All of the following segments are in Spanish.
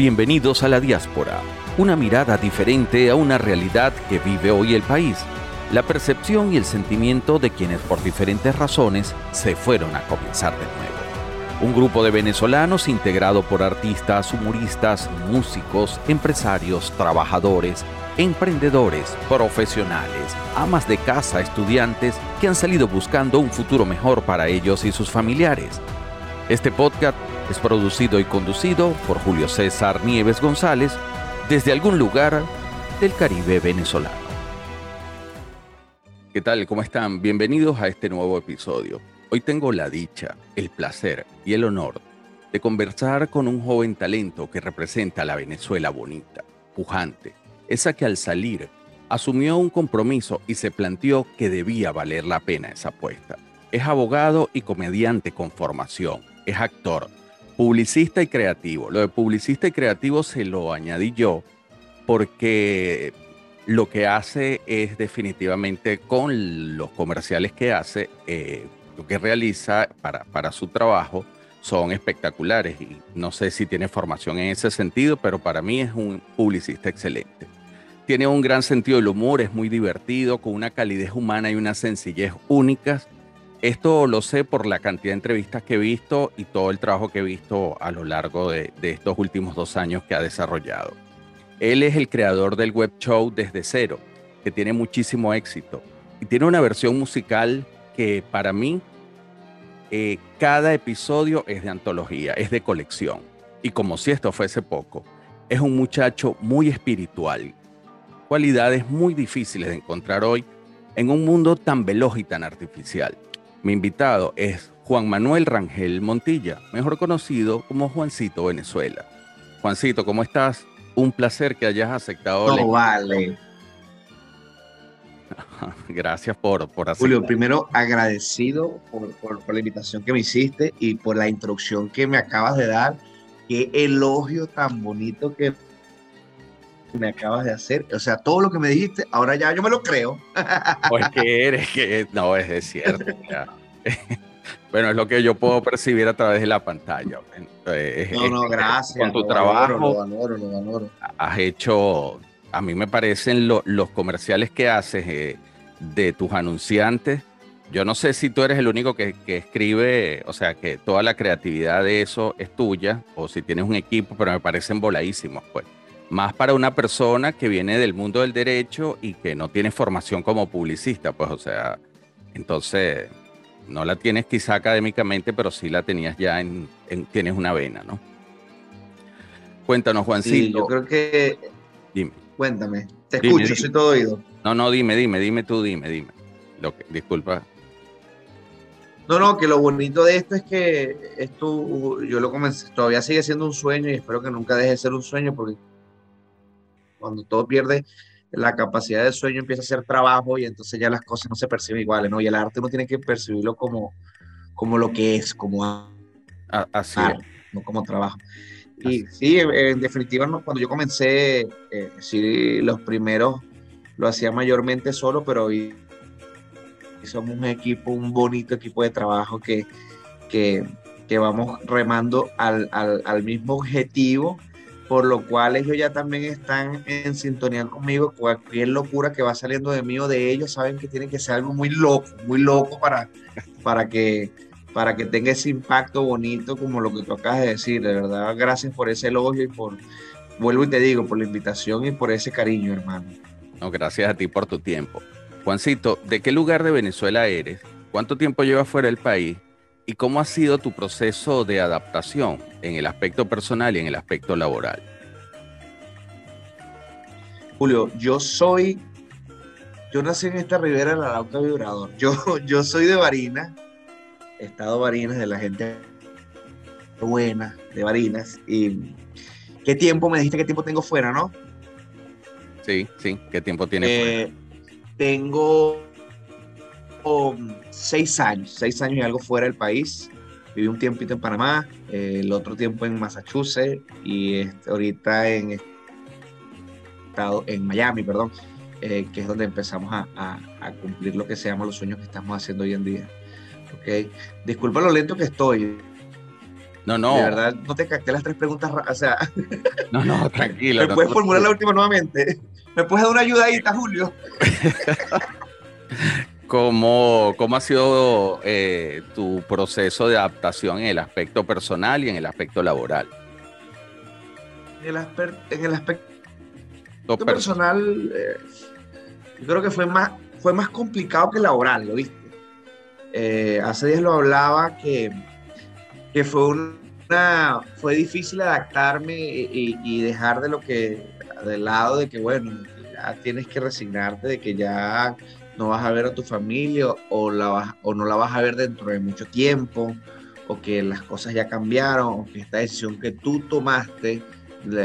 Bienvenidos a la diáspora, una mirada diferente a una realidad que vive hoy el país, la percepción y el sentimiento de quienes por diferentes razones se fueron a comenzar de nuevo. Un grupo de venezolanos integrado por artistas, humoristas, músicos, empresarios, trabajadores, emprendedores, profesionales, amas de casa, estudiantes que han salido buscando un futuro mejor para ellos y sus familiares. Este podcast es producido y conducido por Julio César Nieves González desde algún lugar del Caribe venezolano. ¿Qué tal? ¿Cómo están? Bienvenidos a este nuevo episodio. Hoy tengo la dicha, el placer y el honor de conversar con un joven talento que representa a la Venezuela bonita, pujante, esa que al salir asumió un compromiso y se planteó que debía valer la pena esa apuesta. Es abogado y comediante con formación, es actor, publicista y creativo. Lo de publicista y creativo se lo añadí yo porque lo que hace es definitivamente con los comerciales que hace, eh, que realiza para, para su trabajo son espectaculares y no sé si tiene formación en ese sentido, pero para mí es un publicista excelente. Tiene un gran sentido del humor, es muy divertido, con una calidez humana y una sencillez únicas. Esto lo sé por la cantidad de entrevistas que he visto y todo el trabajo que he visto a lo largo de, estos últimos dos años que ha desarrollado. Él es el creador del web show Desde Cero, que tiene muchísimo éxito y tiene una versión musical que para mí eh, cada episodio es de antología, es de colección. Y como si esto fuese poco, es un muchacho muy espiritual, cualidades muy difíciles de encontrar hoy en un mundo tan veloz y tan artificial. Mi invitado es Juan Manuel Rangel Montilla, mejor conocido como Juancito Venezuela. Juancito, ¿cómo estás? Un placer que hayas aceptado. No vale. Gracias por, por hacer. Julio, primero agradecido por, por, la invitación que me hiciste y por la introducción que me acabas de dar. Qué elogio tan bonito que me acabas de hacer. O sea, todo lo que me dijiste, ahora ya yo me lo creo. Pues que eres que no, es cierto. bueno, es lo que yo puedo percibir a través de la pantalla. no, no, gracias. Con tu trabajo, lo valoro, lo valoro. has hecho a mí me parecen los comerciales que haces eh, de tus anunciantes. Yo no sé si tú eres el único que, escribe, o sea, que toda la creatividad de eso es tuya, o si tienes un equipo, pero me parecen voladísimos, pues. Más para una persona que viene del mundo del derecho y que no tiene formación como publicista, pues, o sea, entonces no la tienes quizá académicamente, pero sí la tenías ya en, tienes una vena, ¿no? Cuéntanos, Juancito. Sí, yo creo que. Dime. Cuéntame, te escucho, soy todo oído. No, no, dime, dime, dime tú, dime, dime. Lo que, disculpa. No, no, que lo bonito de esto es que esto, yo lo comencé, todavía sigue siendo un sueño y espero que nunca deje de ser un sueño porque cuando todo pierde la capacidad de sueño empieza a ser trabajo y entonces ya las cosas no se perciben iguales, ¿no? Y el arte uno tiene que percibirlo como, como lo que es, como así no como trabajo. Y sí, en definitiva, cuando yo comencé, eh, sí, los primeros lo hacía mayormente solo, pero hoy somos un equipo, un bonito equipo de trabajo que, que, que vamos remando al, al, al, mismo objetivo, por lo cual ellos ya también están en sintonía conmigo. Cualquier locura que va saliendo de mí o de ellos, saben que tiene que ser algo muy loco, muy loco para, para que para que tenga ese impacto bonito como lo que tú acabas de decir. De verdad, gracias por ese elogio y por, vuelvo y te digo, por la invitación y por ese cariño, hermano. No, gracias a ti por tu tiempo. Juancito, ¿de qué lugar de Venezuela eres? ¿Cuánto tiempo llevas fuera del país? ¿Y cómo ha sido tu proceso de adaptación en el aspecto personal y en el aspecto laboral? Julio, yo soy, yo nací en esta ribera de la Lauta Vibrador. Yo, yo soy de Barinas, estado Barinas, de la gente buena de Barinas. ¿Y qué tiempo me dijiste qué tiempo tengo fuera, no? Sí, sí, ¿qué tiempo tiene eh, Tengo um, seis años, seis años y algo fuera del país. Viví un tiempito en Panamá, eh, el otro tiempo en Massachusetts y este, ahorita en en Miami, perdón, eh, que es donde empezamos a, a cumplir lo que se llama los sueños que estamos haciendo hoy en día. Ok. Disculpa lo lento que estoy. No, no. De verdad, no te capté las tres preguntas. O sea. No, no, tranquilo. ¿Me puedes formular la última nuevamente? ¿Me puedes dar una ayudadita, Julio? ¿Cómo, ¿Cómo, ha sido eh, tu proceso de adaptación en el aspecto personal y en el aspecto laboral? En el, en el aspecto personal, eh, yo creo que fue más, fue más complicado que laboral, ¿lo viste? Eh, hace días lo hablaba que, que fue una fue difícil adaptarme y, dejar de lo que del lado de que bueno ya tienes que resignarte de que ya no vas a ver a tu familia o la vas, o no la vas a ver dentro de mucho tiempo o que las cosas ya cambiaron o que esta decisión que tú tomaste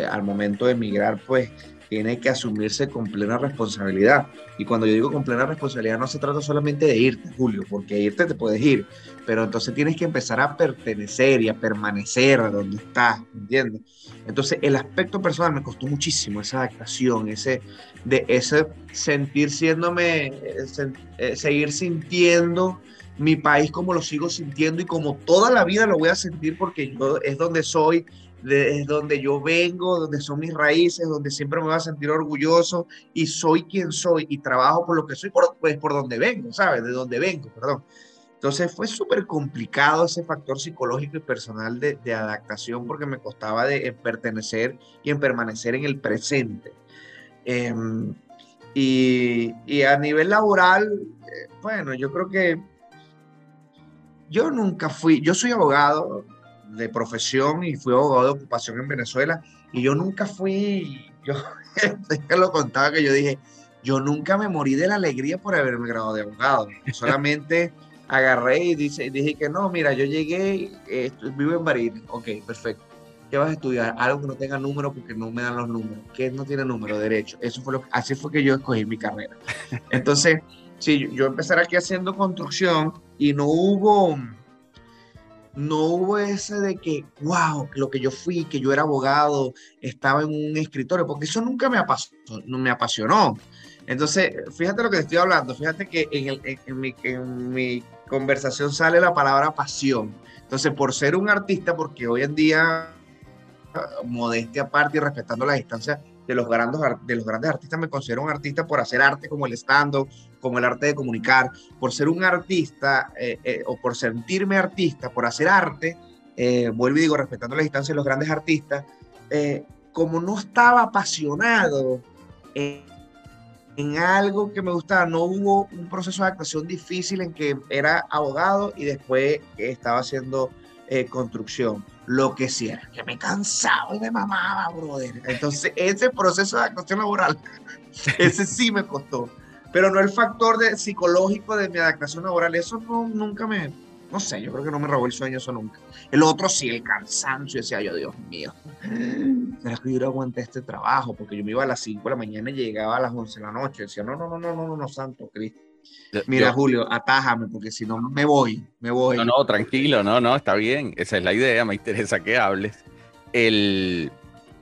al momento de emigrar pues tiene que asumirse con plena responsabilidad. Y cuando yo digo con plena responsabilidad, no se trata solamente de irte, Julio, porque irte te puedes ir, pero entonces tienes que empezar a pertenecer y a permanecer a donde estás, ¿entiendes? Entonces, el aspecto personal me costó muchísimo esa adaptación, ese, de ese sentir siéndome, eh, eh, seguir sintiendo mi país como lo sigo sintiendo y como toda la vida lo voy a sentir porque es donde soy, es donde yo vengo, donde son mis raíces, donde siempre me voy a sentir orgulloso y soy quien soy y trabajo por lo que soy, por, pues por donde vengo, ¿sabes? De donde vengo, perdón. Entonces fue súper complicado ese factor psicológico y personal de, de adaptación porque me costaba de pertenecer y en permanecer en el presente. Em, y, y, a nivel laboral, eh, bueno, yo creo que yo nunca fui, yo soy abogado, de profesión y fui abogado de ocupación en Venezuela y yo nunca fui, yo lo contaba que yo dije, yo nunca me morí de la alegría por haberme graduado de abogado, solamente agarré y dice, dije que no, mira, yo llegué, eh, vivo en Baril, ok, perfecto. ¿Qué vas a estudiar? Algo que no tenga número porque no me dan los números. ¿Qué no tiene número? Derecho. Eso fue lo así fue que yo escogí mi carrera. Entonces, sí, yo empecé aquí haciendo construcción y no hubo, no hubo ese de que, wow, lo que yo fui, que yo era abogado, estaba en un escritorio, porque eso nunca me apasionó. No me apasionó. Entonces, fíjate lo que te estoy hablando, fíjate que en, el, en, mi, en mi conversación sale la palabra pasión. Entonces, por ser un artista, porque hoy en día, modestia aparte y respetando la distancia, de los, grandes, de los grandes artistas, me considero un artista por hacer arte como el stand como el arte de comunicar, por ser un artista eh, eh, o por sentirme artista, por hacer arte, eh, vuelvo y digo, respetando la distancia de los grandes artistas, como no estaba apasionado en algo que me gustaba, no hubo un proceso de actuación difícil en que era abogado y después estaba haciendo construcción lo que sí era que me cansaba y me mamaba, brother. Entonces, ese proceso de adaptación laboral, ese sí me costó. Pero no el factor de, psicológico de mi adaptación laboral, eso no, nunca me, no sé, yo creo que no me robó el sueño eso nunca. El otro sí, el cansancio, decía yo, Dios mío, ¿será que yo no aguanté este trabajo? Porque yo me iba a las 5 de la mañana y llegaba a las 11 de la noche. Decía, no, no, no, no, no, no, no, santo Cristo. Mira, Julio, atájame, porque si no me voy, me voy. No, no, tranquilo, no, no, está bien. Esa es la idea, me interesa que hables. El,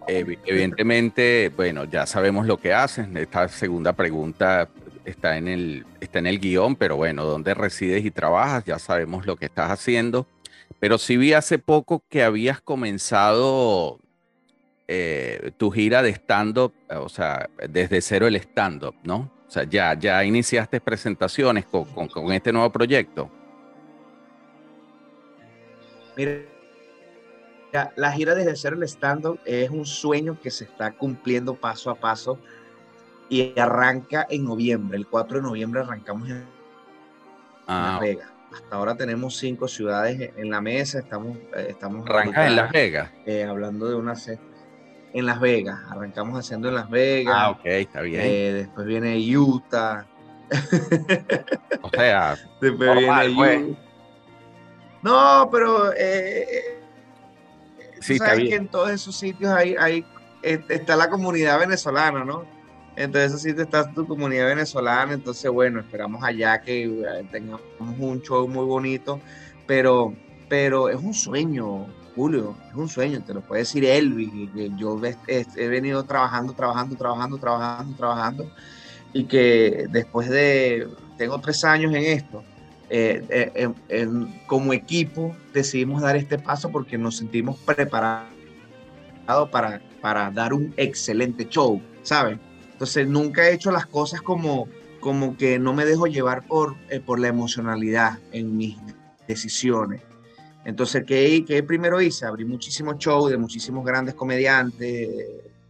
evidentemente, bueno, ya sabemos lo que hacen. Esta segunda pregunta está en el, está en el guion, pero bueno, ¿dónde resides y trabajas? Ya sabemos lo que estás haciendo. Pero sí vi hace poco que habías comenzado eh, tu gira de stand-up, o sea, desde cero el stand-up, ¿no? O sea, ya, ya iniciaste presentaciones con, este nuevo proyecto. Mira, la gira desde cero el stand-up es un sueño que se está cumpliendo paso a paso y arranca en noviembre. El 4 de noviembre arrancamos en ah. Las Vegas. Hasta ahora tenemos cinco ciudades en la mesa. Estamos, eh, estamos Arranca en Las Vegas. Eh, hablando de una en Las Vegas. Arrancamos haciendo en Las Vegas. Ah, ok, está bien. Eh, después viene Utah. o sea, después viene pues. Utah. No, pero eh, sí, sabes que en todos esos sitios hay, hay, está la comunidad venezolana, ¿no? Entonces, esos sitios está tu comunidad venezolana. Entonces, bueno, esperamos allá que eh, tengamos un show muy bonito. Pero, pero es un sueño, Julio, es un sueño, te lo puede decir Elvis, yo he venido trabajando, trabajando, trabajando, trabajando, trabajando, y que después de, tengo tres años en esto, eh, como equipo decidimos dar este paso porque nos sentimos preparados para, para dar un excelente show, ¿sabes? Entonces nunca he hecho las cosas como, como que no me dejo llevar por, por la emocionalidad en mis decisiones. Entonces, ¿qué, ¿qué, primero hice? Abrí muchísimos shows de muchísimos grandes comediantes,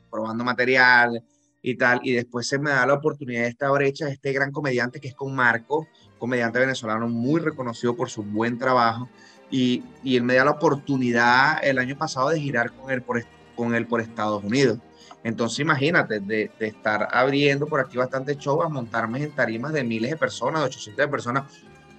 probando material y tal, y después se me da la oportunidad de esta brecha, este gran comediante que es con Marco, comediante venezolano muy reconocido por su buen trabajo, y, y él me da la oportunidad el año pasado de girar con él por, con él por Estados Unidos. Entonces imagínate, de, de, estar abriendo por aquí bastante show a montarme en tarimas de miles de personas, de 800 personas,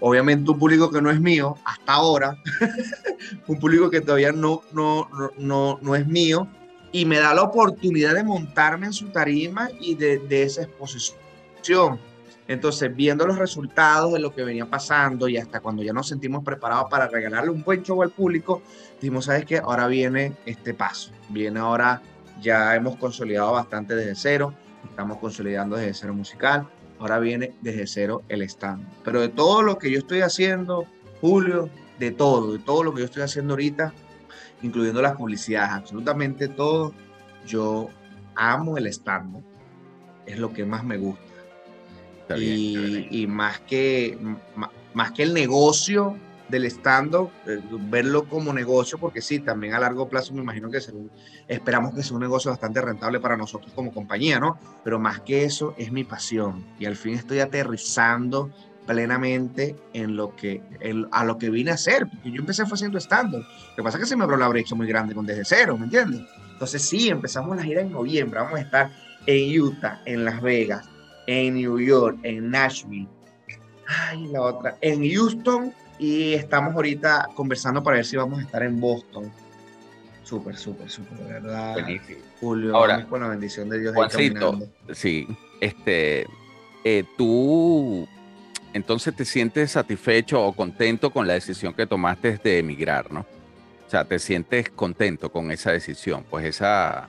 obviamente un público que no es mío hasta ahora, un público que todavía no, no, no, no es mío, y me da la oportunidad de montarme en su tarima y de, de esa exposición. Entonces, viendo los resultados de lo que venía pasando y hasta cuando ya nos sentimos preparados para regalarle un buen show al público, dijimos, ¿sabes qué? Ahora viene este paso. Viene ahora, ya hemos consolidado bastante desde cero, estamos consolidando desde cero musical, ahora viene desde cero el stand. Pero de todo lo que yo estoy haciendo, Julio, de todo, de todo lo que yo estoy haciendo ahorita, incluyendo las publicidades, absolutamente todo, yo amo el stand. Es lo que más me gusta. y, y, más, que, más que el negocio del stand eh, verlo como negocio, porque sí, también a largo plazo me imagino que será esperamos que sea un negocio bastante rentable para nosotros como compañía, ¿no? Pero más que eso, es mi pasión y al fin estoy aterrizando plenamente en lo que, a lo que vine a hacer, porque yo empecé fue haciendo stand Lo que pasa es que se me abrió la brecha muy grande con Desde Cero, ¿me entiendes? Entonces sí, empezamos la gira en noviembre, vamos a estar en Utah, en Las Vegas, en New York, en Nashville, ay, la otra, en Houston y estamos ahorita conversando para ver si vamos a estar en Boston. Súper, súper, súper, ¿verdad? Buenísimo. Julio, Ahora, con la bendición de Dios. Juancito, sí, este, eh, tú, entonces te sientes satisfecho o contento con la decisión que tomaste de emigrar, ¿no? O sea, te sientes contento con esa decisión, pues esa,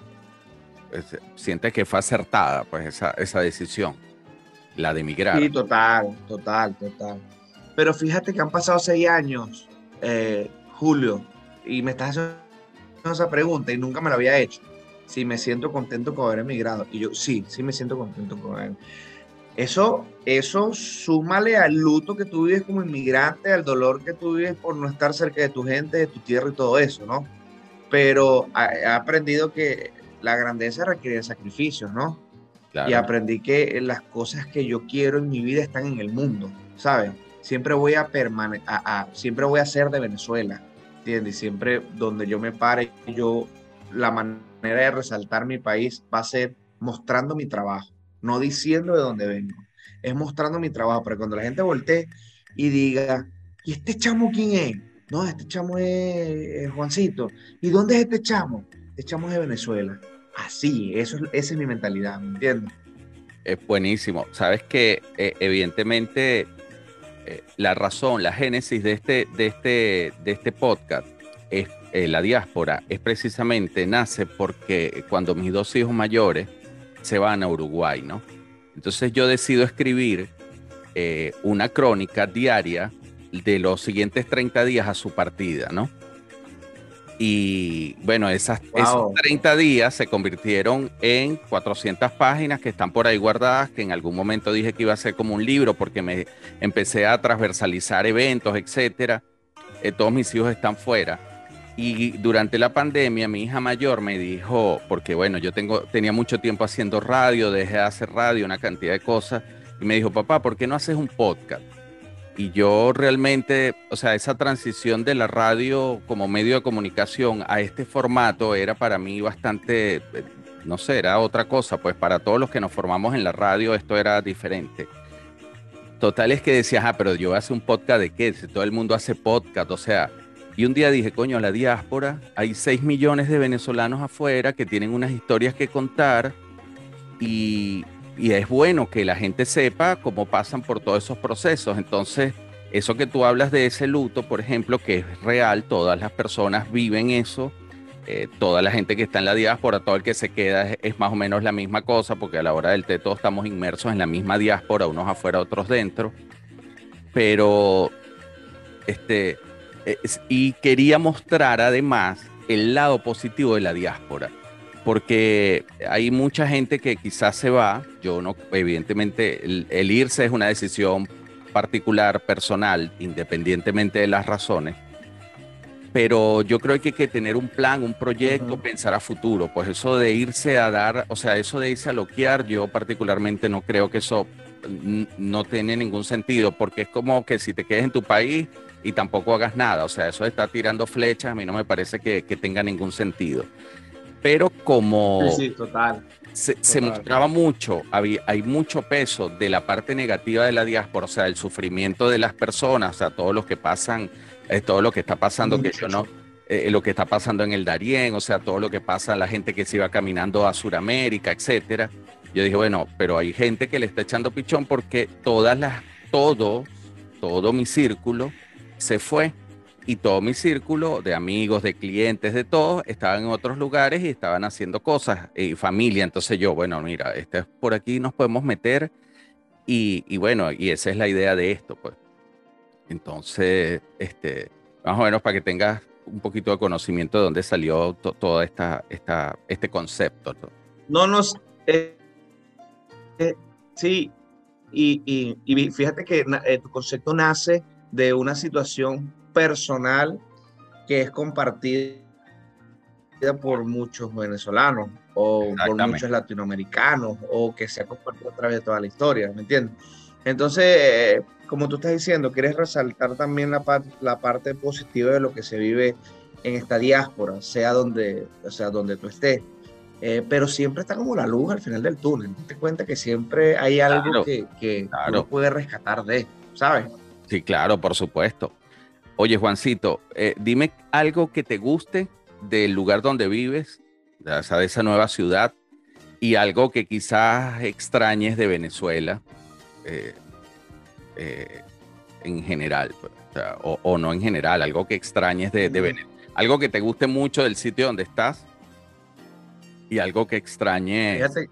sientes que fue acertada, pues esa, esa decisión, la de emigrar. Sí, total, total, total. Pero fíjate que han pasado seis años, eh, Julio, y me estás haciendo esa pregunta y nunca me la había hecho. Si me siento contento con haber emigrado. Y yo, sí, sí me siento contento con haber. Eso, eso súmale al luto que tú vives como inmigrante, al dolor que tú vives por no estar cerca de tu gente, de tu tierra y todo eso, ¿no? Pero he aprendido que la grandeza requiere sacrificios, ¿no? Y aprendí que las cosas que yo quiero en mi vida están en el mundo, ¿sabes? Siempre voy a permanecer, siempre voy a ser de Venezuela, ¿entiendes? Siempre donde yo me pare, yo, la manera de resaltar mi país va a ser mostrando mi trabajo, no diciendo de dónde vengo, es mostrando mi trabajo, para cuando la gente voltee y diga, ¿y este chamo quién es? No, este chamo es, Juancito. ¿Y dónde es este chamo? Este chamo es de Venezuela. Así, eso, esa es mi mentalidad, ¿me entiendes? Es buenísimo. Sabes que eh, evidentemente eh, la razón, la génesis de este, de este, de este podcast es eh, la diáspora, es precisamente, nace porque cuando mis dos hijos mayores se van a Uruguay, ¿no? Entonces yo decido escribir eh, una crónica diaria de los siguientes 30 días a su partida, ¿no? Y bueno, esas, esos 30 días se convirtieron en 400 páginas que están por ahí guardadas, que en algún momento dije que iba a ser como un libro porque me empecé a transversalizar eventos, etcétera. Eh, todos mis hijos están fuera. Y durante la pandemia, mi hija mayor me dijo, porque bueno, yo tengo, tenía mucho tiempo haciendo radio, dejé de hacer radio, una cantidad de cosas, y me dijo, papá, ¿por qué no haces un podcast? Y yo realmente, o sea, esa transición de la radio como medio de comunicación a este formato era para mí bastante, no sé, era otra cosa, pues para todos los que nos formamos en la radio esto era diferente. Total es que decías, ah, pero yo hace un podcast de qué, si todo el mundo hace podcast, o sea, y un día dije, coño, la diáspora, hay 6 millones de venezolanos afuera que tienen unas historias que contar y, y es bueno que la gente sepa cómo pasan por todos esos procesos. Entonces, eso que tú hablas de ese luto, por ejemplo, que es real, todas las personas viven eso, eh, toda la gente que está en la diáspora, todo el que se queda es, más o menos la misma cosa, porque a la hora del té todos estamos inmersos en la misma diáspora, unos afuera, otros dentro. pero este, y quería mostrar además el lado positivo de la diáspora, porque hay mucha gente que quizás se va, yo no, evidentemente el, irse es una decisión particular, personal, independientemente de las razones, pero yo creo que hay que tener un plan, un proyecto, pensar a futuro, pues eso de irse a dar, o sea, eso de irse a loquear, yo particularmente no creo que eso no tiene ningún sentido, porque es como que si te quedes en tu país y tampoco hagas nada, o sea, eso de estar tirando flechas a mí no me parece que, tenga ningún sentido. Pero como sí, total, se, mostraba mucho, había, hay mucho peso de la parte negativa de la diáspora, o sea, el sufrimiento de las personas, o sea, todos los que pasan, eh, todo lo que está pasando, que yo no, eh, lo que está pasando en el Darién, o sea, todo lo que pasa, la gente que se iba caminando a Sudamérica, etcétera. Yo dije, bueno, pero hay gente que le está echando pichón porque todas las, todo, todo mi círculo se fue y todo mi círculo de amigos, de clientes, de todos, estaban en otros lugares y estaban haciendo cosas y familia. Entonces yo, bueno, mira, este es por aquí nos podemos meter y, y, bueno, y esa es la idea de esto, pues. Entonces, este, más o menos para que tengas un poquito de conocimiento de dónde salió todo esta, esta, este concepto. No nos, eh, eh, sí, y, fíjate que eh, tu concepto nace de una situación personal que es compartida por muchos venezolanos o por muchos latinoamericanos o que se ha compartido a través de toda la historia, ¿me entiendes? Entonces, eh, como tú estás diciendo, quieres resaltar también la, la parte positiva de lo que se vive en esta diáspora, sea donde, o sea, donde tú estés. Eh, pero siempre está como la luz al final del túnel. Te cuenta que siempre hay algo que, que uno puede rescatar de, ¿sabes? Sí, claro, por supuesto. Oye, Juancito, eh, dime algo que te guste del lugar donde vives, de esa nueva ciudad, y algo que quizás extrañes de Venezuela eh, en general, pues, o, no en general, algo que extrañes de, de Venezuela, algo que te guste mucho del sitio donde estás y algo que extrañe. Fíjate.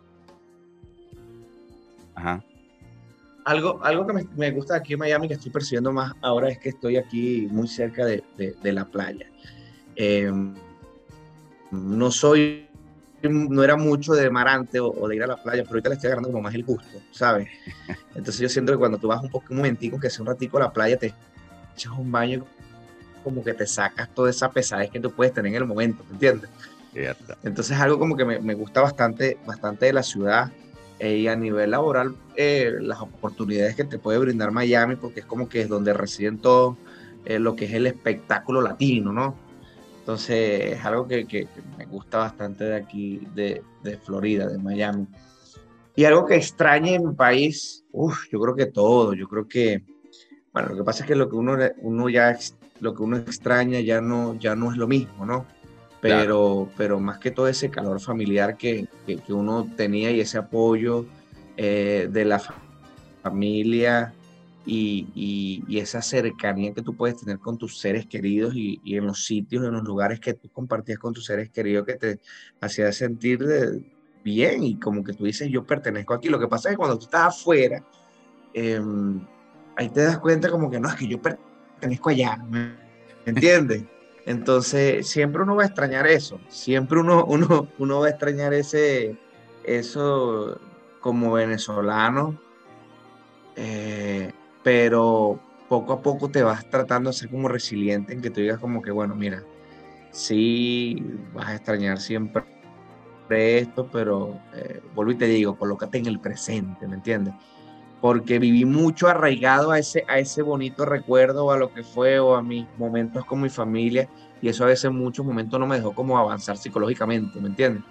Ajá. Algo, algo que me, gusta aquí en Miami, que estoy percibiendo más ahora, es que estoy aquí muy cerca de, la playa. Em, no soy, no era mucho de marante o, o, de ir a la playa, pero ahorita le estoy agarrando como más el gusto, ¿sabes? Entonces yo siento que cuando tú vas un poco, un momentico, que sea un ratico a la playa, te echas un baño, como que te sacas toda esa pesadez que tú puedes tener en el momento, ¿me entiendes? Entonces algo como que me, gusta bastante, bastante de la ciudad eh, y a nivel laboral eh, las oportunidades que te puede brindar Miami porque es como que es donde residen todo eh, lo que es el espectáculo latino, ¿no? Entonces es algo que, me gusta bastante de aquí, de, Florida, de Miami. Y algo que extraña en mi país, uff, yo creo que todo, yo creo que, bueno, lo que pasa es que lo que uno, uno ya, lo que uno extraña ya no, ya no es lo mismo, ¿no? Pero, pero más que todo ese calor familiar que, que, uno tenía y ese apoyo eh, de la familia y, y, esa cercanía que tú puedes tener con tus seres queridos y, y, en los sitios, en los lugares que tú compartías con tus seres queridos que te hacía sentir bien y como que tú dices, yo pertenezco aquí. Lo que pasa es que cuando tú estás afuera, em, ahí te das cuenta como que no, es que yo pertenezco allá, ¿me entiendes? Entonces, siempre uno va a extrañar eso, siempre uno, uno, uno va a extrañar ese, eso como venezolano, eh, pero poco a poco te vas tratando de ser como resiliente en que tú digas como que, bueno, mira, sí, vas a extrañar siempre esto, pero eh, vuelvo y te digo, colócate en el presente, ¿me entiendes? Porque viví mucho arraigado a ese, a ese bonito recuerdo, a lo que fue, o a mis momentos con mi familia, y eso a veces en muchos momentos no me dejó como avanzar psicológicamente, ¿me entiendes?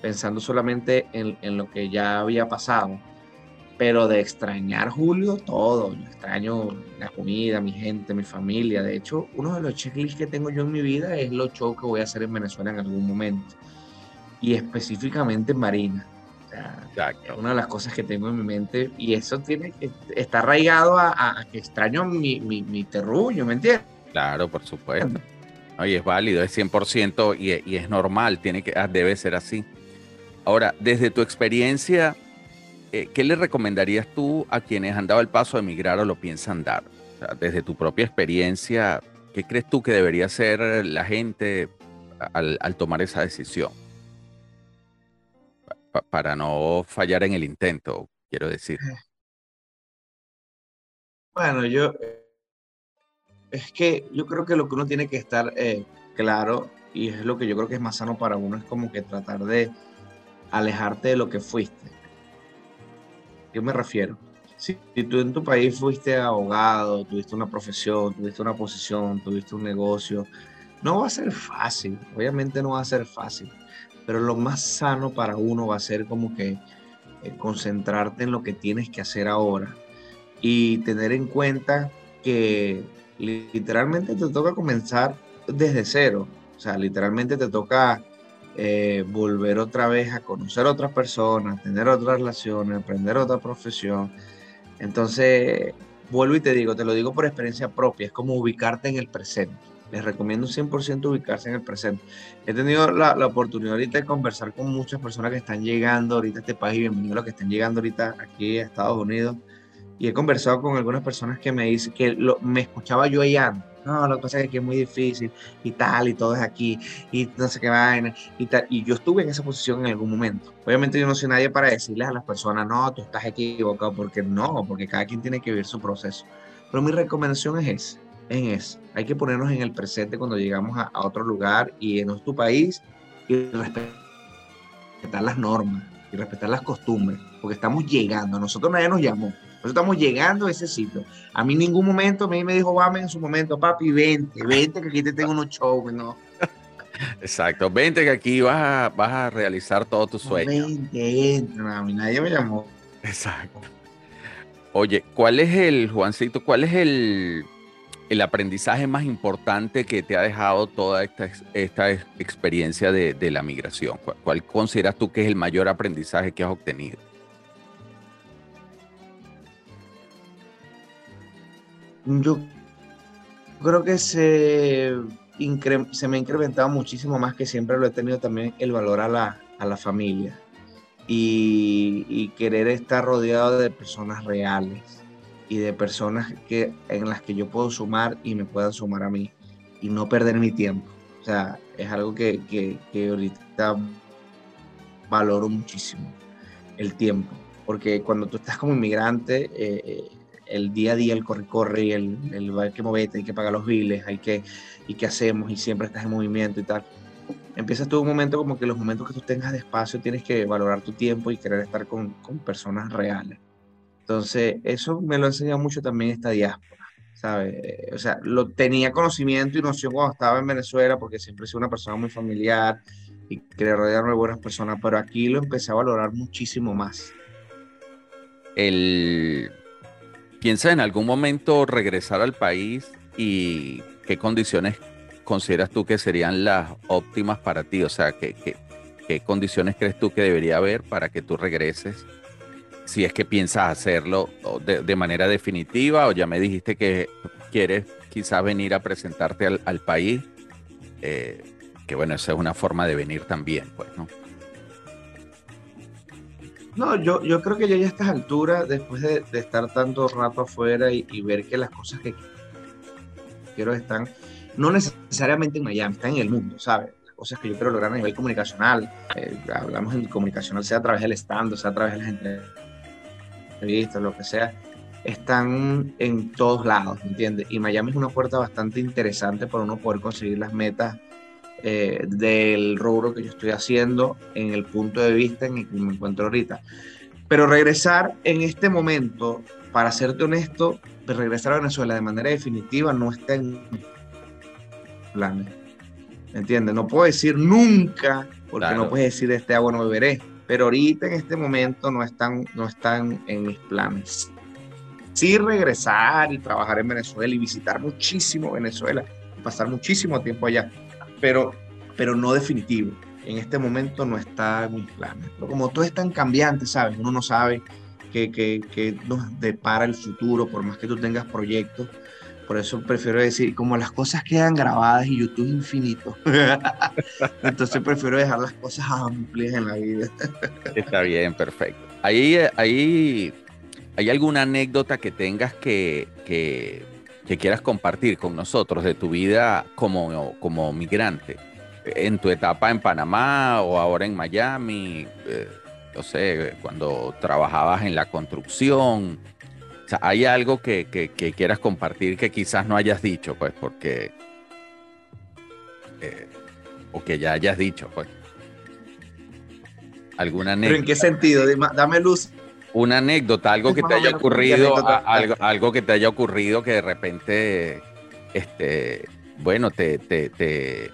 Pensando solamente en, en lo que ya había pasado. Pero de extrañar Julio, todo. Extraño la comida, mi gente, mi familia. De hecho, uno de los checklists que tengo yo en mi vida es los shows que voy a hacer en Venezuela en algún momento. Y específicamente en Marina una de las cosas que tengo en mi mente y eso tiene está arraigado a, que extraño mi, mi, terruño, ¿me entiendes? Claro, por supuesto. Oye, es válido, es 100% y, y es normal, tiene que, ah, debe ser así. Ahora, desde tu experiencia, eh, ¿qué le recomendarías tú a quienes han dado el paso de emigrar o lo piensan dar? desde tu propia experiencia, ¿qué crees tú que debería hacer la gente al, tomar esa decisión? Para no fallar en el intento, quiero decir. Bueno, yo es que yo creo que lo que uno tiene que estar eh, claro, y es lo que yo creo que es más sano para uno, es como que tratar de alejarte de lo que fuiste. ¿A qué me refiero? Si, tú en tu país fuiste abogado, tuviste una profesión, tuviste una posición, tuviste un negocio, no va a ser fácil, obviamente no va a ser fácil, pero lo más sano para uno va a ser como que eh, concentrarte en lo que tienes que hacer ahora y tener en cuenta que literalmente te toca comenzar desde cero. O sea, literalmente te toca eh, volver otra vez a conocer otras personas, tener otras relaciones, aprender otra profesión. Entonces, vuelvo y te digo, te lo digo por experiencia propia, es como ubicarte en el presente. Les recomiendo 100% ubicarse en el presente. He tenido la, la, oportunidad ahorita de conversar con muchas personas que están llegando ahorita a este país, bienvenidos a los que están llegando ahorita aquí a Estados Unidos y he conversado con algunas personas que me dicen que lo, me escuchaba yo allá. No, lo que pasa es que es muy difícil y tal, y todo es aquí, y no sé qué vaina, y tal. Y yo estuve en esa posición en algún momento. Obviamente yo no soy nadie para decirles a las personas, no, tú estás equivocado, porque no, porque cada quien tiene que vivir su proceso. Pero mi recomendación es esa, en eso. Hay que ponernos en el presente cuando llegamos a, a otro lugar y en nuestro país y respetar las normas y respetar las costumbres, porque estamos llegando. Nosotros nadie nos llamó nosotros estamos llegando a ese sitio. A mí en ningún momento, a mí me dijo Obama en su momento, papi, vente, vente que aquí te tengo unos shows, ¿no? Exacto, vente que aquí vas a, vas a realizar todos tus sueños. Vente, vente, a mí nadie me llamó. Exacto. Oye, ¿cuál es el, Juancito, cuál es el, el aprendizaje más importante que te ha dejado toda esta, esta experiencia de, de la migración? ¿Cuál consideras tú que es el mayor aprendizaje que has obtenido? Yo creo que se, se me ha incrementado muchísimo más que siempre lo he tenido también el valor a la, a la familia y, querer estar rodeado de personas reales y de personas que, en las que yo puedo sumar y me puedan sumar a mí y no perder mi tiempo. O sea, es algo que, que, que ahorita valoro muchísimo, el tiempo, porque cuando tú estás como inmigrante, eh, eh el día a día, el corre-corre, y el, el hay que moverte, hay que pagar los biles, hay que, y qué hacemos, y siempre estás en movimiento y tal. Empiezas todo un momento como que los momentos que tú tengas de espacio tienes que valorar tu tiempo y querer estar con, con personas reales. Entonces, eso me lo ha enseñado mucho también esta diáspora, ¿sabes? O sea, lo tenía conocimiento y noción cuando estaba en Venezuela, porque siempre he sido una persona muy familiar y quería rodearme de buenas personas, pero aquí lo empecé a valorar muchísimo más. El, ¿Piensa en algún momento regresar al país y qué condiciones consideras tú que serían las óptimas para ti? O sea, ¿qué, qué, condiciones crees tú que debería haber para que tú regreses? Si es que piensas hacerlo de, manera definitiva o ya me dijiste que quieres quizás venir a presentarte al, país, eh, que bueno, esa es una forma de venir también, pues, ¿no? No, yo, yo creo que ya a estas alturas, después de, estar tanto rato afuera y, ver que las cosas que quiero están, no necesariamente en Miami, están en el mundo, ¿sabes? Las cosas que yo quiero lograr a nivel comunicacional, eh, hablamos en comunicacional, sea a través del stand, sea a través de las entrevistas, lo que sea, están en todos lados, ¿entiendes? Y Miami es una puerta bastante interesante para uno poder conseguir las metas eh, del rubro que yo estoy haciendo en el punto de vista en el que me encuentro ahorita. Pero regresar en este momento, para serte honesto, regresar a Venezuela de manera definitiva no está en planes. ¿Entiendes? No puedo decir nunca, porque no puedes decir este agua no beberé. Pero ahorita en este momento no están, no están en mis planes. Sí regresar y trabajar en Venezuela y visitar muchísimo Venezuela, pasar muchísimo tiempo allá pero, pero no definitivo. En este momento no está en mis planes. Pero como todo es tan cambiante, ¿sabes? Uno no sabe qué, qué, nos depara el futuro, por más que tú tengas proyectos. Por eso prefiero decir, como las cosas quedan grabadas y YouTube infinito, entonces prefiero dejar las cosas amplias en la vida. Está bien, perfecto. Ahí, ahí, ¿Hay alguna anécdota que tengas que, que que quieras compartir con nosotros de tu vida como, como migrante, en tu etapa en Panamá o ahora en Miami, eh, no sé, cuando trabajabas en la construcción. O sea, hay algo que, que, quieras compartir que quizás no hayas dicho, pues, porque... Eh, o que ya hayas dicho, pues. ¿Alguna anécdota? ¿Pero en qué sentido? Dame luz una anécdota, algo que te haya ocurrido, algo, algo, que te haya ocurrido que de repente, este, bueno, te, te, te,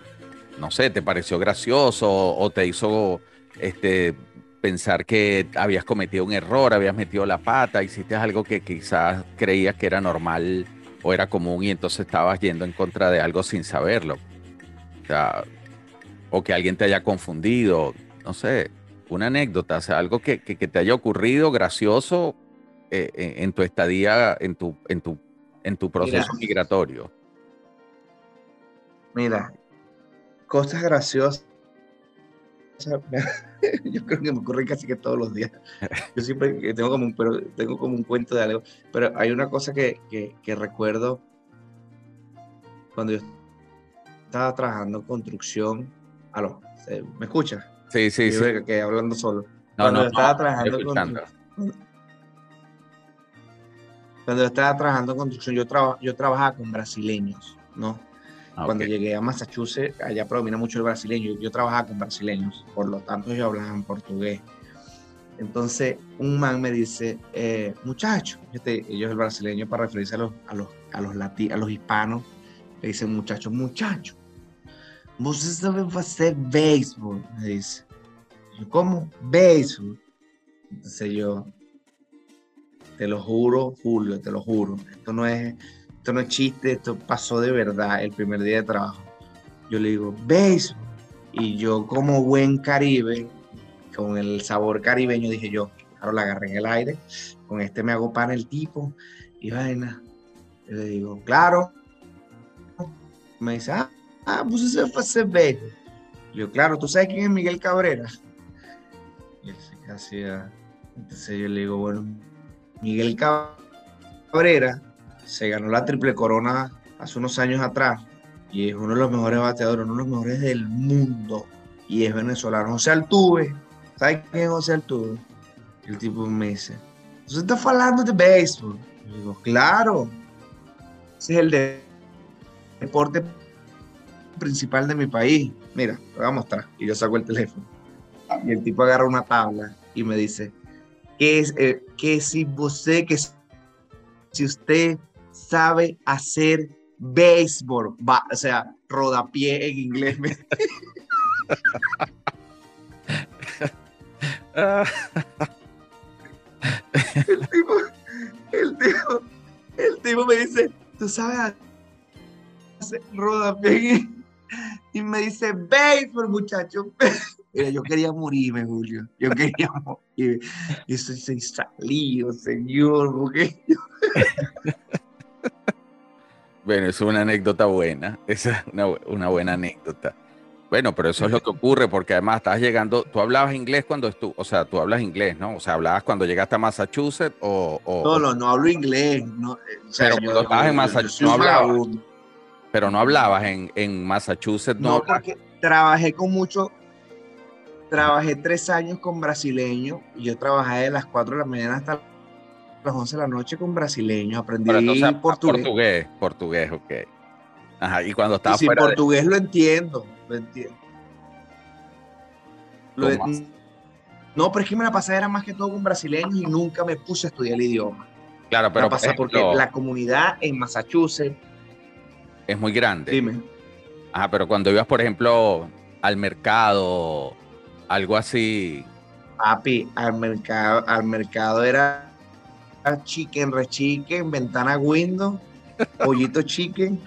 no sé, te pareció gracioso o te hizo, este, pensar que habías cometido un error, habías metido la pata, hiciste algo que quizás creías que era normal o era común y entonces estabas yendo en contra de algo sin saberlo. O, sea, o que alguien te haya confundido, no sé una anécdota, o sea, algo que, te haya ocurrido gracioso eh, en, tu estadía, en tu, en tu, en tu proceso migratorio. Mira, cosas graciosas. Yo creo que me ocurre casi que todos los días. Yo siempre tengo como un, pero tengo como un cuento de algo. Pero hay una cosa que, que recuerdo cuando yo estaba trabajando en construcción. Aló, ¿me escuchas? Sí, sí, sí. Que hablando solo. cuando estaba trabajando con, cuando estaba trabajando en construcción, yo, yo trabajaba con brasileños, ¿no? Ah, cuando llegué a Massachusetts, allá predomina mucho el brasileño. Yo trabajaba con brasileños, por lo tanto ellos hablaban portugués. Entonces, un man me dice, eh, muchacho, este, ellos el brasileño para referirse a los, a los, a los, a los hispanos, le dicen muchacho, muchacho, você sabe hacer béisbol, me dice. Yo, ¿cómo? Béisbol. Entonces yo, te lo juro, Julio, te lo juro. Esto no es, esto no es chiste, esto pasó de verdad el primer día de trabajo. Yo le digo, béisbol. Y yo, como buen caribe, con el sabor caribeño, dije yo, claro, la agarré en el aire. Con este me hago pan el tipo. Y vaina. Le digo, claro. Me dice, ah, ah, pues eso fue hacer béisbol. Yo, claro, ¿tú sabes quién es Miguel Cabrera? Y él se. Entonces yo le digo, bueno, Miguel Cabrera se ganó la triple corona hace unos años atrás y es uno de los mejores bateadores, uno de los mejores del mundo y es venezolano. José Altuve, ¿sabes quién es José Altuve? El tipo me dice, ¿usted está hablando de béisbol? Yo digo, claro, ese es el de deporte principal de mi país. Mira, te voy a mostrar. Y yo saco el teléfono. Y el tipo agarra una tabla y me dice, que, es, eh, si usted, que si usted sabe hacer béisbol, va, o sea, rodapié en inglés. el tipo, el tipo, el tipo me dice, tú sabes hacer rodapié y me dice, béisbol, muchacho. Mira, yo quería morirme, Julio. Yo quería morir. Y soy salido, señor. porque bueno, es una anécdota buena. Es una, una, buena anécdota. Bueno, pero eso es lo que ocurre, porque además estás llegando. ¿Tú hablabas inglés cuando estuvo? O sea, tú hablas inglés, ¿no? O sea, ¿hablabas cuando llegaste a Massachusetts o.? no, no, no hablo inglés. No, pero cuando estabas en Massachusetts, no hablabas. Pero no hablabas en, en Massachusetts, no. No, porque trabajé con mucho, trabajé tres años con brasileños y yo trabajé de las 4 de la mañana hasta las 11 de la noche con brasileños. Aprendí portugués. Portugués, portugués, ok. Ajá, y cuando estaba sí, portugués lo entiendo, lo entiendo. no, pero es que me la pasé era más que todo con brasileños y nunca me puse a estudiar el idioma. Claro, pero pasa porque la comunidad en Massachusetts es muy grande. Dime. Ajá, pero cuando ibas, por ejemplo, al mercado algo así. Papi, al mercado, al mercado era chicken, rechicken, ventana window, pollito chicken.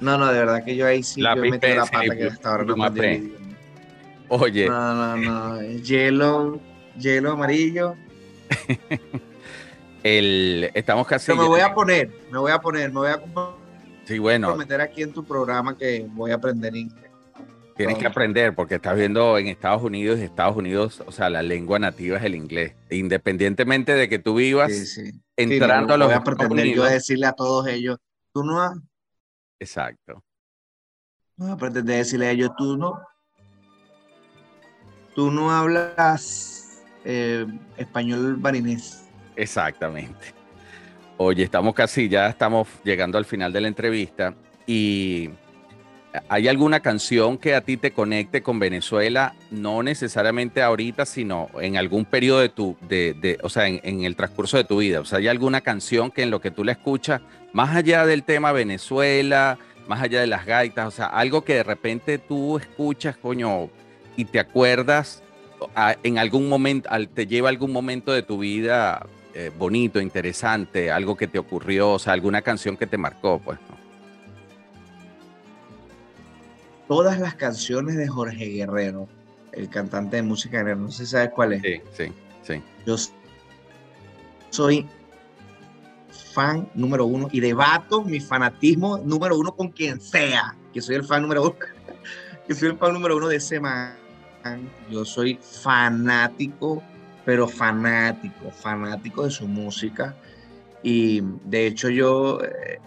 No, no, de verdad que yo ahí sí la yo metí la pata que estaba no Oye. No, no, no. Hielo, hielo amarillo. El, estamos casi. me voy a poner, me voy a poner, me voy a sí, bueno. meter aquí en tu programa que voy a aprender inglés. Tienes que aprender porque estás viendo en Estados Unidos y Estados Unidos, o sea, la lengua nativa es el inglés. Independientemente de que tú vivas entrando a los voy a pretender yo decirle a todos ellos, tú no has... Exacto. No voy a pretender decirle a ellos, tú no... Tú no hablas eh, español barinés. Exactamente. Oye, estamos casi, ya estamos llegando al final de la entrevista y ¿Hay alguna canción que a ti te conecte con Venezuela, no necesariamente ahorita, sino en algún periodo de tu, de, o sea, en, el transcurso de tu vida? O sea, ¿hay alguna canción que en lo que tú la escuchas, más allá del tema Venezuela, más allá de las gaitas, o sea, algo que de repente tú escuchas, coño, y te acuerdas en algún momento, te lleva algún momento de tu vida eh, bonito, interesante, algo que te ocurrió, o sea, alguna canción que te marcó, pues, ¿no? Todas las canciones de Jorge Guerrero, el cantante de música guerrero, no sé si sabes cuál es. Sí, sí, sí. Yo soy fan número uno y debato mi fanatismo número uno con quien sea, que soy el fan número uno, que soy el fan número uno de ese man. Yo soy fanático, pero fanático, fanático de su música. Y de hecho yo eh,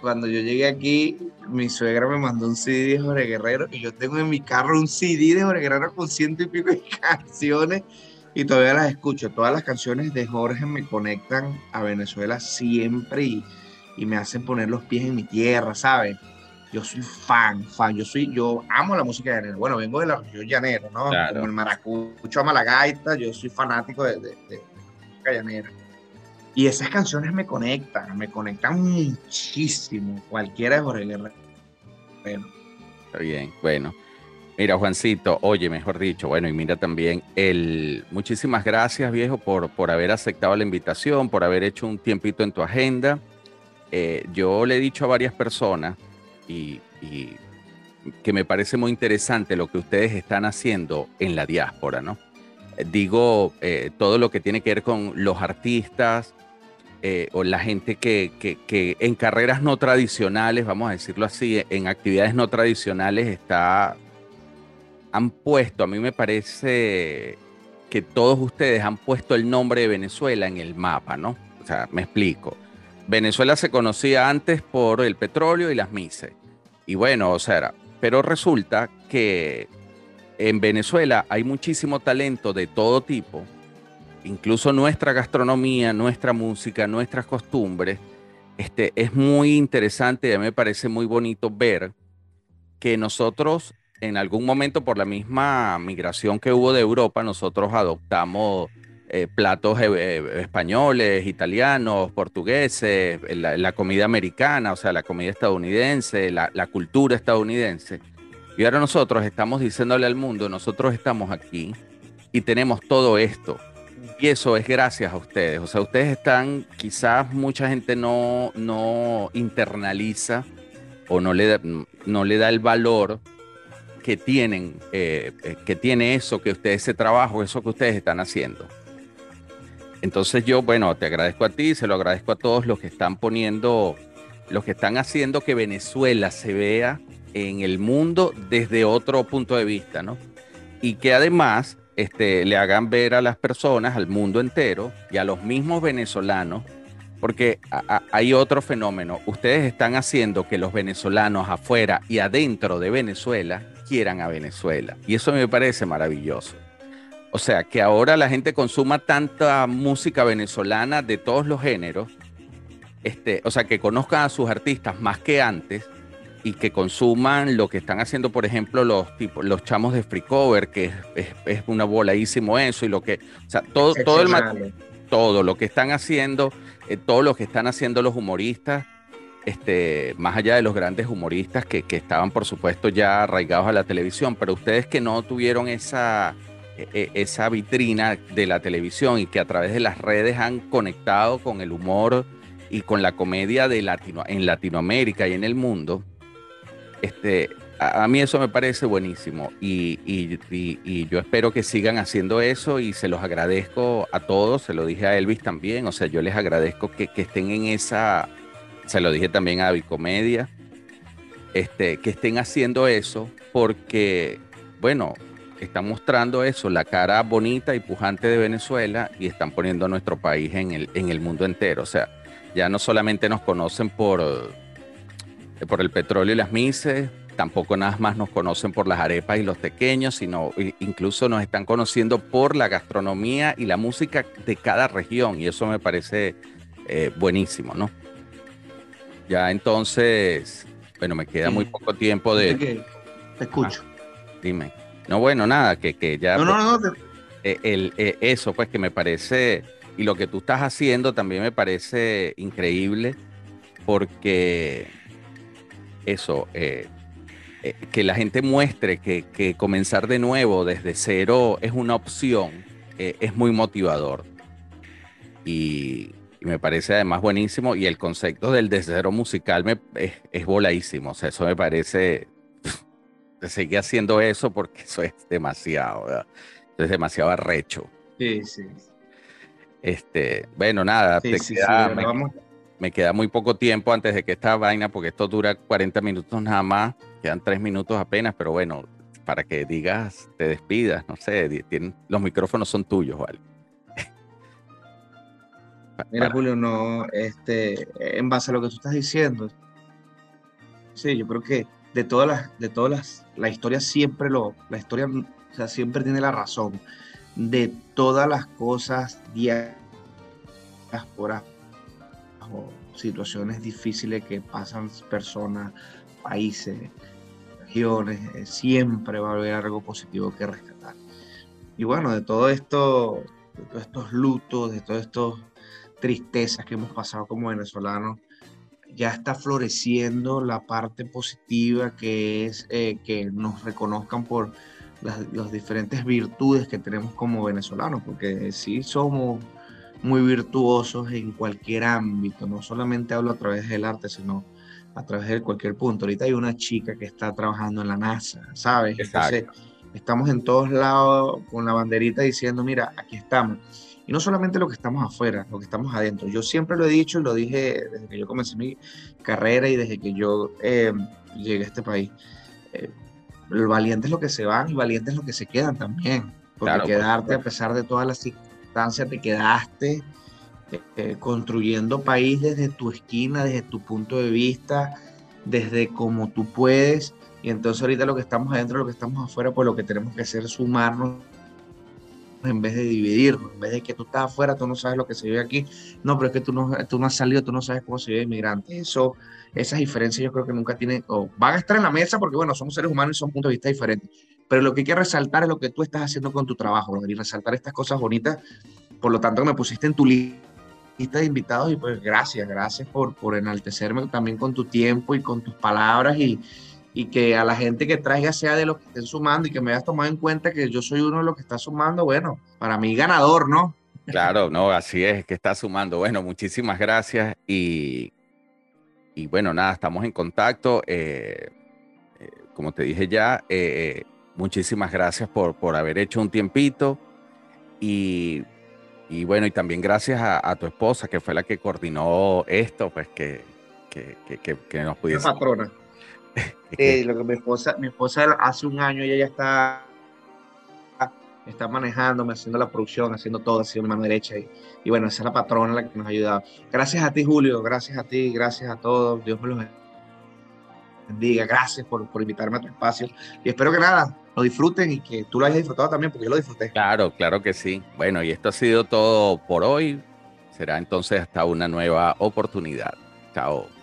cuando yo llegué aquí, mi suegra me mandó un CD de Jorge Guerrero y yo tengo en mi carro un CD de Jorge Guerrero con ciento y pico de canciones y todavía las escucho. Todas las canciones de Jorge me conectan a Venezuela siempre y, y me hacen poner los pies en mi tierra, ¿sabes? Yo soy fan, fan, yo soy, yo amo la música llanera. Bueno, vengo de la región llanera, ¿no? Como el maracucho ama la gaita, yo soy fanático de, de, de música llanera. Y esas canciones me conectan, me conectan muchísimo. Cualquiera de Jorge Guerrero. Está bien, bueno. Mira, Juancito, oye, mejor dicho, bueno, y mira también, el, muchísimas gracias, viejo, por, por haber aceptado la invitación, por haber hecho un tiempito en tu agenda. Eh, yo le he dicho a varias personas y, que me parece muy interesante lo que ustedes están haciendo en la diáspora, ¿no? Digo, eh, todo lo que tiene que ver con los artistas, eh, o la gente que, que, en carreras no tradicionales, vamos a decirlo así, en actividades no tradicionales está, han puesto, a mí me parece que todos ustedes han puesto el nombre de Venezuela en el mapa, ¿no? O sea, me explico. Venezuela se conocía antes por el petróleo y las mises. Y bueno, o sea, pero resulta que en Venezuela hay muchísimo talento de todo tipo incluso nuestra gastronomía, nuestra música, nuestras costumbres, este, es muy interesante y a mí me parece muy bonito ver que nosotros en algún momento por la misma migración que hubo de Europa, nosotros adoptamos eh, platos eh, eh, españoles, italianos, portugueses, la, comida americana, o sea, la comida estadounidense, la, la cultura estadounidense. Y ahora nosotros estamos diciéndole al mundo, nosotros estamos aquí y tenemos todo esto y eso es gracias a ustedes. O sea, ustedes están, quizás mucha gente no, no internaliza o no le, da, no le da el valor que tienen, eh, eh, que tiene eso, que ustedes, ese trabajo, eso que ustedes están haciendo. Entonces yo, bueno, te agradezco a ti, se lo agradezco a todos los que están poniendo, los que están haciendo que Venezuela se vea en el mundo desde otro punto de vista, ¿no? Y que además este, le hagan ver a las personas, al mundo entero y a los mismos venezolanos, porque hay otro fenómeno. Ustedes están haciendo que los venezolanos afuera y adentro de Venezuela quieran a Venezuela. Y eso me parece maravilloso. O sea, que ahora la gente consuma tanta música venezolana de todos los géneros, este, o sea, que conozcan a sus artistas más que antes y que consuman lo que están haciendo, por ejemplo, los tipos, los chamos de free cover, que es, es, una voladísimo eso, y lo que, o sea, todo, todo el todo lo que están haciendo, eh, todo lo que están haciendo los humoristas, este, más allá de los grandes humoristas que, que, estaban, por supuesto, ya arraigados a la televisión, pero ustedes que no tuvieron esa, e, e, esa vitrina de la televisión y que a través de las redes han conectado con el humor y con la comedia de Latino, en Latinoamérica y en el mundo, este, a, mí eso me parece buenísimo y, yo espero que sigan haciendo eso y se los agradezco a todos, se lo dije a Elvis también, o sea, yo les agradezco que, estén en esa, se lo dije también a Bicomedia, este, que estén haciendo eso porque, bueno, están mostrando eso, la cara bonita y pujante de Venezuela y están poniendo a nuestro país en el, en el mundo entero. O sea, ya no solamente nos conocen por, por el petróleo y las mises, tampoco nada más nos conocen por las arepas y los pequeños, sino incluso nos están conociendo por la gastronomía y la música de cada región y eso me parece eh, buenísimo, ¿no? Ya entonces, bueno, me queda muy poco tiempo de... Te escucho. Ah, dime. No, bueno, nada, que, que ya... No, no, no. Eh, el, eh, eso, pues que me parece, y lo que tú estás haciendo también me parece increíble, porque eso, eh, que la gente muestre que, que, comenzar de nuevo desde cero es una opción, es muy motivador. Y, me parece además buenísimo, y el concepto del desde cero musical me, es, es voladísimo, o sea, eso me parece seguir haciendo eso porque eso es demasiado, es demasiado arrecho. Sí, sí. Este, bueno, nada, me, queda muy poco tiempo antes de que esta vaina, porque esto dura 40 minutos nada más, quedan 3 minutos apenas, pero bueno, para que digas, te despidas, no sé, tienen, los micrófonos son tuyos, ¿vale? Mira, Julio, no, este, en base a lo que tú estás diciendo, sí, yo creo que de todas las, de todas las, la historia siempre lo, la historia, o sea, siempre tiene la razón de todas las cosas diásporas situaciones difíciles que pasan personas, países, regiones, eh, siempre va a haber algo positivo que rescatar. Y bueno, de todo esto, de todos estos lutos, de todas estas tristezas que hemos pasado como venezolanos, ya está floreciendo la parte positiva que es eh, que nos reconozcan por las, diferentes virtudes que tenemos como venezolanos, porque sí somos muy virtuosos en cualquier ámbito, no solamente hablo a través del arte, sino a través de cualquier punto. Ahorita hay una chica que está trabajando en la NASA, ¿sabes? Entonces, estamos en todos lados con la banderita diciendo, mira, aquí estamos. Y no solamente lo que estamos afuera, lo que estamos adentro. Yo siempre lo he dicho y lo dije desde que yo comencé mi carrera y desde que yo eh, llegué a este país. Eh, el valiente es lo que se van y valiente es lo que se quedan también. Porque quedarte, a pesar de todas las circunstancias, te quedaste eh, construyendo país desde tu esquina, desde tu punto de vista, desde como tú puedes. Y entonces ahorita lo que estamos adentro, lo que estamos afuera, pues lo que tenemos que hacer es sumarnos en vez de dividirnos, en vez de que tú estás afuera, tú no sabes lo que se vive aquí, no, pero es que tú no, tú no has salido, tú no sabes cómo se vive inmigrante. Eso, esas diferencias yo creo que nunca tienen, o van a estar en la mesa porque, bueno, somos seres humanos y son puntos de vista diferentes, pero lo que hay que resaltar es lo que tú estás haciendo con tu trabajo, y resaltar estas cosas bonitas, por lo tanto me pusiste en tu lista de invitados y pues gracias, gracias por, por enaltecerme también con tu tiempo y con tus palabras y, y que a la gente que traiga sea de los que estén sumando y que me hayas tomado en cuenta que yo soy uno de los que está sumando, bueno, para mí ganador, ¿no? Claro, no, así es, que está sumando. Bueno, muchísimas gracias y, y bueno, nada, estamos en contacto. Eh, eh, como te dije ya, eh, muchísimas gracias por, por haber hecho un tiempito y, y bueno, y también gracias a, tu esposa, que fue la que coordinó esto, pues que, que, que, que nos pudiese... patrona. Eh, lo que mi esposa, mi esposa hace un año ella ya está, está manejándome, haciendo la producción, haciendo todo, haciendo mi mano derecha. Y, bueno, esa es la patrona la que nos ha ayudado. Gracias a ti, Julio, gracias a ti, gracias a todos. Dios me los bendiga. Gracias por, por invitarme a tu espacio. Y espero que nada, lo disfruten y que tú lo hayas disfrutado también, porque yo lo disfruté. Claro, claro que sí. Bueno, y esto ha sido todo por hoy. Será entonces hasta una nueva oportunidad. Chao.